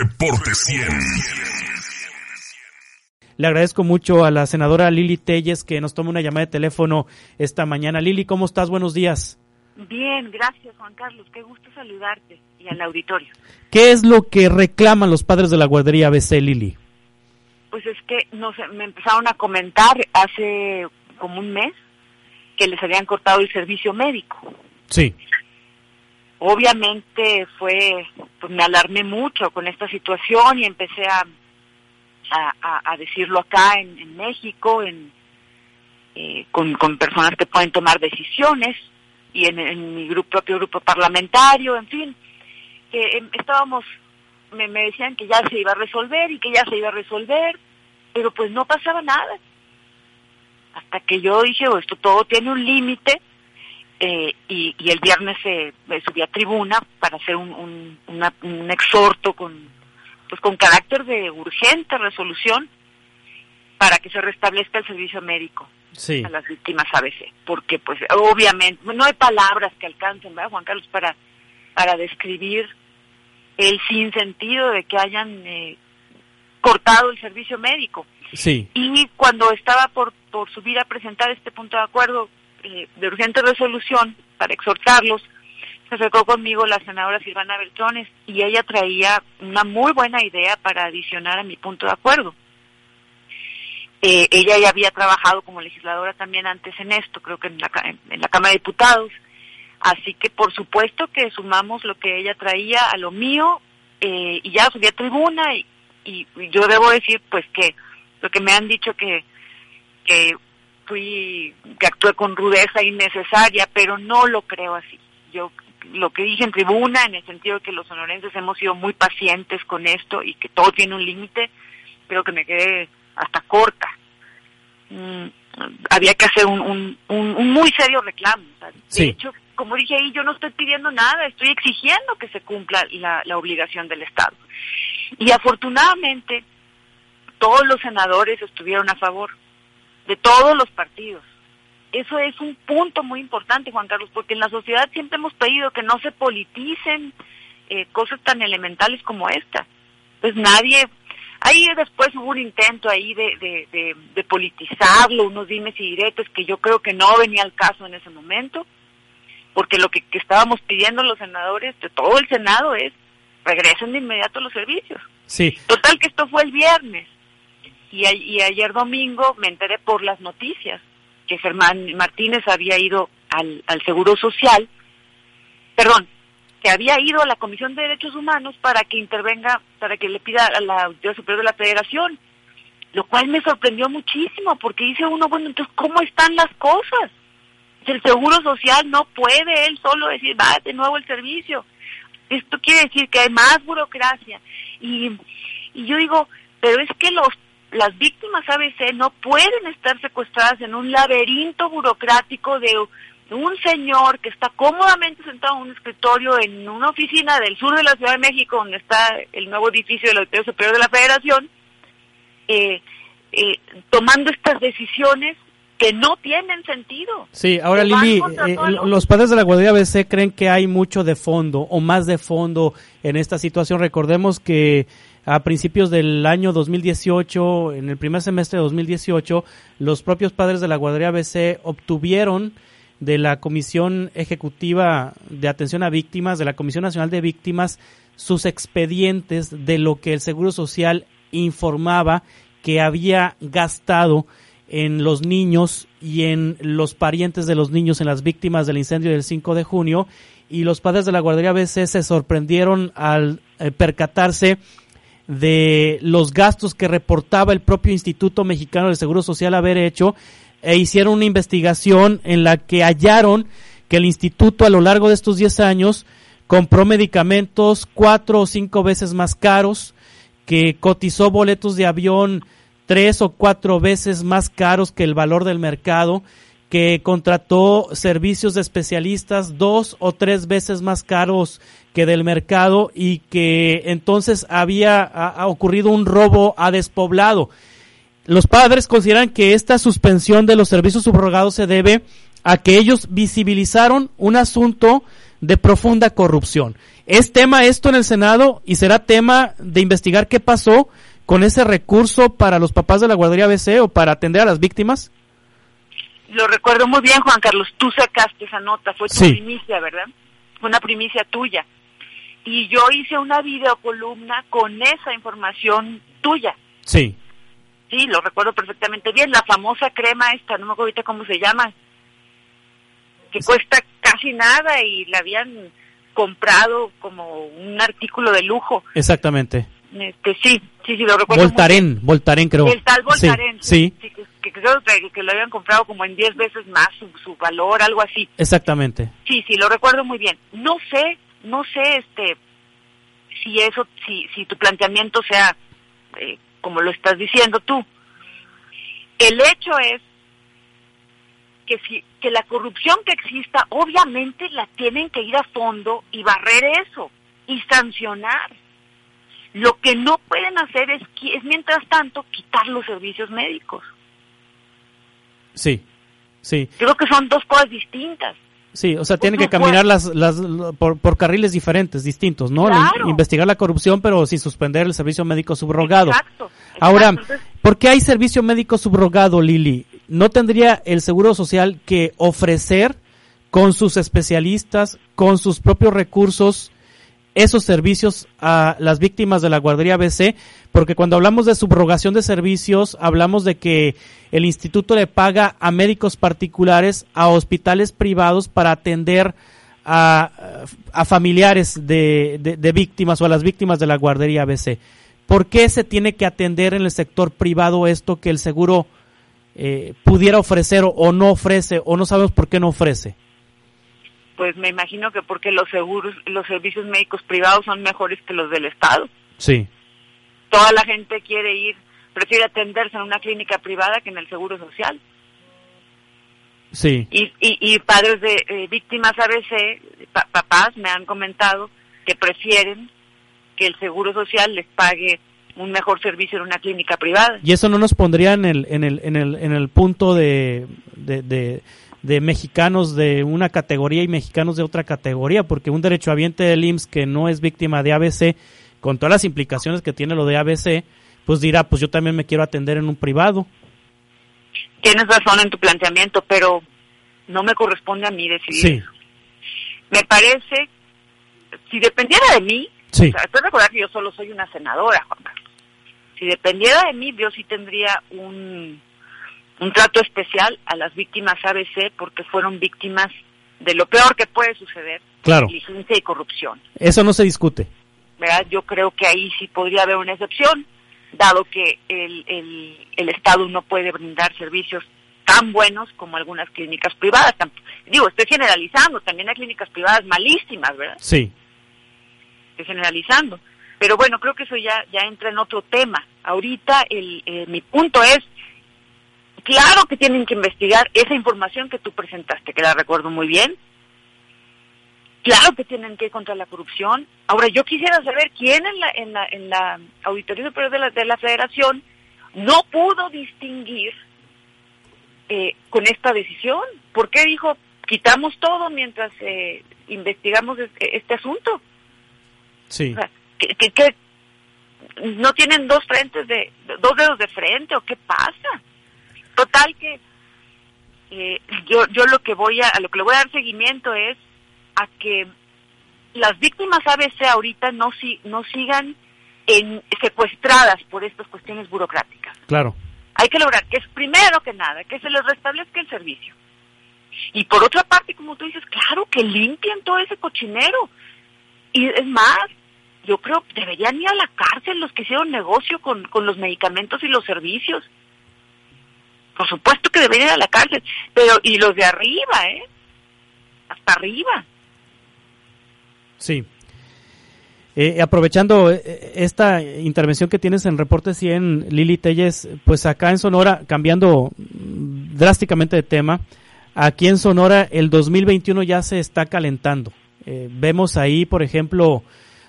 Reporte 100. Le agradezco mucho a la senadora Lili Telles que nos tome una llamada de teléfono esta mañana. Lili, ¿cómo estás? Buenos días. Bien, gracias Juan Carlos. Qué gusto saludarte y al auditorio. ¿Qué es lo que reclaman los padres de la guardería ABC, Lili? Pues es que no sé, me empezaron a comentar hace como un mes que les habían cortado el servicio médico. Sí. Obviamente fue, pues me alarmé mucho con esta situación y empecé a, a, decirlo acá en, México, en, eh, con, con, personas que pueden tomar decisiones y en, mi grupo, propio grupo parlamentario, en fin, que em, estábamos, me, me decían que ya se iba a resolver y que ya se iba a resolver, pero pues no pasaba nada. Hasta que yo dije, oh, esto todo tiene un límite, eh, y, y, el viernes se subí a tribuna para hacer un, un, un exhorto con pues con carácter de urgente resolución para que se restablezca el servicio médico a las víctimas ABC, porque pues obviamente no hay palabras que alcancen, ¿verdad, Juan Carlos, para para describir el sinsentido de que hayan eh, cortado el servicio médico. Sí. Y cuando estaba por, por subir a presentar este punto de acuerdo eh, de urgente resolución para exhortarlos, se acercó conmigo la senadora Silvana Beltrones y ella traía una muy buena idea para adicionar a mi punto de acuerdo. Eh, ella ya había trabajado como legisladora también antes en esto, creo que en la, en la Cámara de Diputados, así que por supuesto que sumamos lo que ella traía a lo mío eh, y ya subí a tribuna y, y, yo debo decir pues que lo que me han dicho que, que fui, que actué con rudeza innecesaria, pero no lo creo así. Yo lo que dije en tribuna, en el sentido de que los sonorenses hemos sido muy pacientes con esto y que todo tiene un límite, creo que me quedé hasta corta. Mm, había que hacer un, un, muy serio reclamo. De hecho, como dije ahí, yo no estoy pidiendo nada, estoy exigiendo que se cumpla la, la obligación del Estado. Y afortunadamente, todos los senadores estuvieron a favor de todos los partidos. Eso es un punto muy importante, Juan Carlos, porque en la sociedad siempre hemos pedido que no se politicen eh, cosas tan elementales como esta. Pues nadie, ahí después hubo un intento ahí de, de, de, politizarlo, unos dimes y diretes que yo creo que no venía al caso en ese momento, porque lo que, que estábamos pidiendo los senadores de todo el Senado es regresen de inmediato los servicios. Sí. Total que esto fue el viernes y, ayer domingo me enteré por las noticias que Germán Martínez había ido al, Seguro Social, perdón, que había ido a la Comisión de Derechos Humanos para que intervenga, para que le pida a la Autoridad Superior de la Federación, lo cual me sorprendió muchísimo, porque dice uno, bueno, entonces, ¿cómo están las cosas? El Seguro Social no puede él solo decir, va de nuevo el servicio. Esto quiere decir que hay más burocracia. Y, y yo digo, pero es que los las víctimas ABC no pueden estar secuestradas en un laberinto burocrático de un señor que está cómodamente sentado en un escritorio en una oficina del sur de la Ciudad de México, donde está el nuevo edificio del Auditorio Superior de la Federación, eh, eh, tomando estas decisiones que no tienen sentido. Sí, ahora Lili, eh, los padres de la Guardia ABC creen que hay mucho de fondo o más de fondo en esta situación. Recordemos que a principios del año 2018, en el primer semestre de 2018, los propios padres de la guardería ABC obtuvieron de la Comisión Ejecutiva de Atención a Víctimas, de la Comisión Nacional de Víctimas, sus expedientes de lo que el Seguro Social informaba que había gastado en los niños y en los parientes de los niños, en las víctimas del incendio del 5 de junio, y los padres de la guardería ABC se sorprendieron al eh, percatarse de los gastos que reportaba el propio Instituto Mexicano del Seguro Social haber hecho e hicieron una investigación en la que hallaron que el instituto a lo largo de estos 10 años compró medicamentos cuatro o cinco veces más caros, que cotizó boletos de avión tres o cuatro veces más caros que el valor del mercado, que contrató servicios de especialistas dos o tres veces más caros que del mercado y que entonces había ha, ocurrido un robo a despoblado. Los padres consideran que esta suspensión de los servicios subrogados se debe a que ellos visibilizaron un asunto de profunda corrupción. Es tema esto en el Senado y será tema de investigar qué pasó con ese recurso para los papás de la guardería ABC o para atender a las víctimas. Lo recuerdo muy bien, Juan Carlos. Tú sacaste esa nota, fue tu primicia, ¿verdad? Fue una primicia tuya. Y yo hice una videocolumna con esa información tuya. Sí. Sí, lo recuerdo perfectamente bien. La famosa crema esta, no me acuerdo ahorita cómo se llama, que cuesta casi nada y la habían comprado como un artículo de lujo. Exactamente. Este, sí, sí, sí, lo recuerdo. Voltaren, Voltaren creo. El tal Voltaren. Sí. que, creo que, lo habían comprado como en 10 veces más su, su valor, algo así. Exactamente. Sí, sí, lo recuerdo muy bien. No sé, no sé, este, si eso, si, si tu planteamiento sea eh, como lo estás diciendo tú. El hecho es que, si, que la corrupción que exista, obviamente la tienen que ir a fondo y barrer eso y sancionar. Lo que no pueden hacer es, es mientras tanto, quitar los servicios médicos. Sí, sí. Creo que son dos cosas distintas. Sí, o sea, tiene que caminar las, las, por, carriles diferentes, distintos, ¿no? Investigar la corrupción, pero sin suspender el servicio médico subrogado. Exacto. Ahora, ¿por qué hay servicio médico subrogado, Lili? ¿No tendría el Seguro Social que ofrecer con sus especialistas, con sus propios recursos, esos servicios a las víctimas de la guardería BC, porque cuando hablamos de subrogación de servicios, hablamos de que el instituto le paga a médicos particulares, a hospitales privados para atender a, familiares de, víctimas o a las víctimas de la guardería BC. ¿Por qué se tiene que atender en el sector privado esto que el seguro eh, pudiera ofrecer o no ofrece o no sabemos por qué no ofrece? Pues me imagino que porque los seguros, los servicios médicos privados son mejores que los del Estado. Sí. Toda la gente quiere ir, prefiere atenderse en una clínica privada que en el seguro social. Sí. Y, y, padres de eh, víctimas ABC, papás me han comentado que prefieren que el seguro social les pague un mejor servicio en una clínica privada. Y eso no nos pondría en el, en el, en el, en el punto de, de mexicanos de una categoría y mexicanos de otra categoría, porque un derechohabiente del IMSS que no es víctima de ABC, con todas las implicaciones que tiene lo de ABC, pues dirá, pues yo también me quiero atender en un privado. Tienes razón en tu planteamiento, pero no me corresponde a mí decidir. Sí. Me parece, si dependiera de mí, sí. o recordar que yo solo soy una senadora, Juan Carlos. Si dependiera de mí, yo sí tendría un un trato especial a las víctimas ABC porque fueron víctimas de lo peor que puede suceder, claro. y corrupción. Eso no se discute. ¿verdad? Yo creo que ahí sí podría haber una excepción, dado que el, el, Estado no puede brindar servicios tan buenos como algunas clínicas privadas. Digo, estoy generalizando, también hay clínicas privadas malísimas, ¿verdad? Sí. Estoy generalizando. Pero bueno, creo que eso ya, ya entra en otro tema. Ahorita el, eh, mi punto es, Claro que tienen que investigar esa información que tú presentaste, que la recuerdo muy bien. Claro que tienen que ir contra la corrupción. Ahora, yo quisiera saber quién en la, en la, en la Auditoría Superior de la, de la Federación no pudo distinguir eh, con esta decisión. ¿Por qué dijo, quitamos todo mientras eh, investigamos este, este, asunto? Sí. que, no tienen dos frentes de dos dedos de frente o qué pasa Total que eh, yo yo lo que voy a, a lo que le voy a dar seguimiento es a que las víctimas ABC ahorita no si, no sigan en, secuestradas por estas cuestiones burocráticas. Claro. Hay que lograr que es primero que nada que se les restablezca el servicio. Y por otra parte, como tú dices, claro que limpien todo ese cochinero. Y es más, yo creo que deberían ir a la cárcel los que hicieron negocio con, con los medicamentos y los servicios. Por supuesto que deberían ir a la cárcel, pero y los de arriba, ¿eh? Hasta arriba. Sí. Eh, aprovechando eh, esta intervención que tienes en Reporte 100, Lili Telles, pues acá en Sonora, cambiando drásticamente de tema, aquí en Sonora el 2021 ya se está calentando. Eh, vemos ahí, por ejemplo,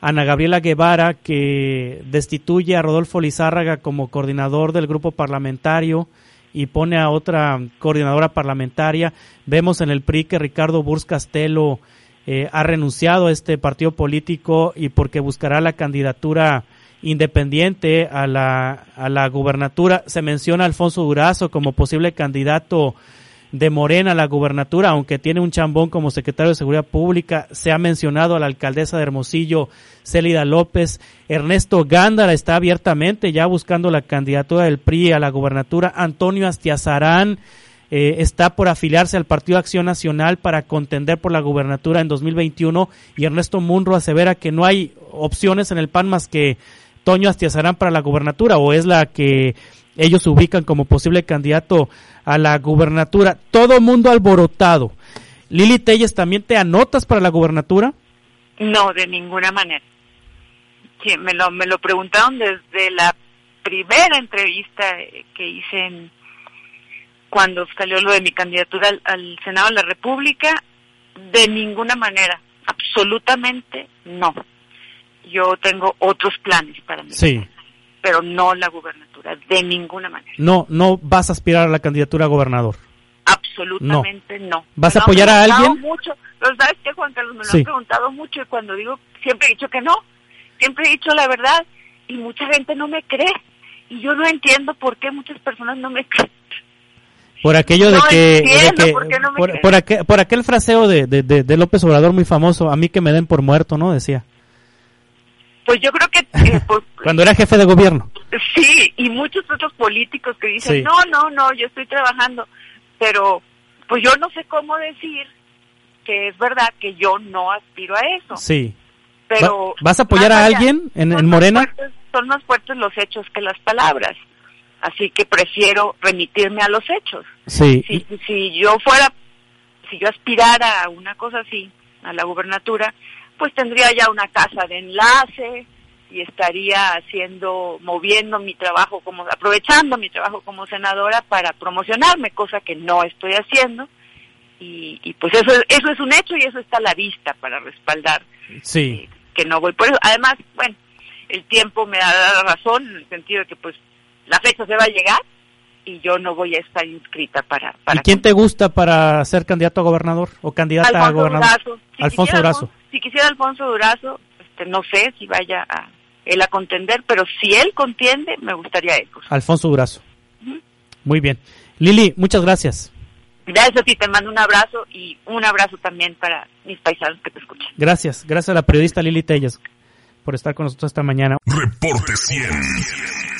Ana Gabriela Guevara, que destituye a Rodolfo Lizárraga como coordinador del grupo parlamentario y pone a otra coordinadora parlamentaria. Vemos en el PRI que Ricardo Burs Castelo eh, ha renunciado a este partido político y porque buscará la candidatura independiente a la, a la gubernatura. Se menciona Alfonso Durazo como posible candidato de Morena la gubernatura, aunque tiene un chambón como secretario de Seguridad Pública. Se ha mencionado a la alcaldesa de Hermosillo, Célida López. Ernesto Gándara está abiertamente ya buscando la candidatura del PRI a la gubernatura. Antonio Astiazarán eh, está por afiliarse al Partido Acción Nacional para contender por la gubernatura en 2021 y Ernesto Munro asevera que no hay opciones en el PAN más que Toño Astiazarán para la gubernatura o es la que ellos ubican como posible candidato a la gubernatura. Todo mundo alborotado. Lili Telles, ¿también te anotas para la gubernatura? No, de ninguna manera. Sí, me lo, me lo preguntaron desde la primera entrevista que hice en, cuando salió lo de mi candidatura al, Senado de la República. De ninguna manera, absolutamente no. Yo tengo otros planes para mí. Sí. Pero no la gubernatura de ninguna manera. No, no vas a aspirar a la candidatura a gobernador. Absolutamente no. ¿Vas a apoyar a alguien? Mucho, pero sabes que Juan Carlos me lo han preguntado mucho y cuando digo siempre he dicho que no, siempre he dicho la verdad y mucha gente no me cree y yo no entiendo por qué muchas personas no me creen. Por aquello de que, por, aquel, por, aquel, fraseo de, de, de, López Obrador muy famoso, a mí que me den por muerto, ¿no? Decía. Pues yo creo que... Eh, Cuando era jefe de gobierno. Sí, y muchos otros políticos que dicen, no, no, no, yo estoy trabajando, pero pues yo no sé cómo decir que es verdad que yo no aspiro a eso. Sí. Pero ¿Vas a apoyar a alguien en, en Morena? son más fuertes los hechos que las palabras, así que prefiero remitirme a los hechos. Sí. Si, si yo fuera, si yo aspirara a una cosa así, a la gubernatura, pues tendría ya una casa de enlace y estaría haciendo, moviendo mi trabajo como, aprovechando mi trabajo como senadora para promocionarme, cosa que no estoy haciendo. Y, y pues eso, eso es un hecho y eso está a la vista para respaldar sí. Eh, que no voy por eso. Además, bueno, el tiempo me ha dado razón en el sentido de que pues la fecha se va a llegar y yo no voy a estar inscrita para... para ¿Y quién te gusta para ser candidato a gobernador o candidata a gobernador? Alfonso Durazo. Si quisiera Alfonso Durazo, este, no sé si vaya a él a contender, pero si él contiende, me gustaría eso. Alfonso Durazo. Muy bien. Lili, muchas gracias. Gracias a ti, te mando un abrazo y un abrazo también para mis paisanos que te escuchan. Gracias, gracias a la periodista Lili Tellas por estar con nosotros esta mañana. Reporte 100.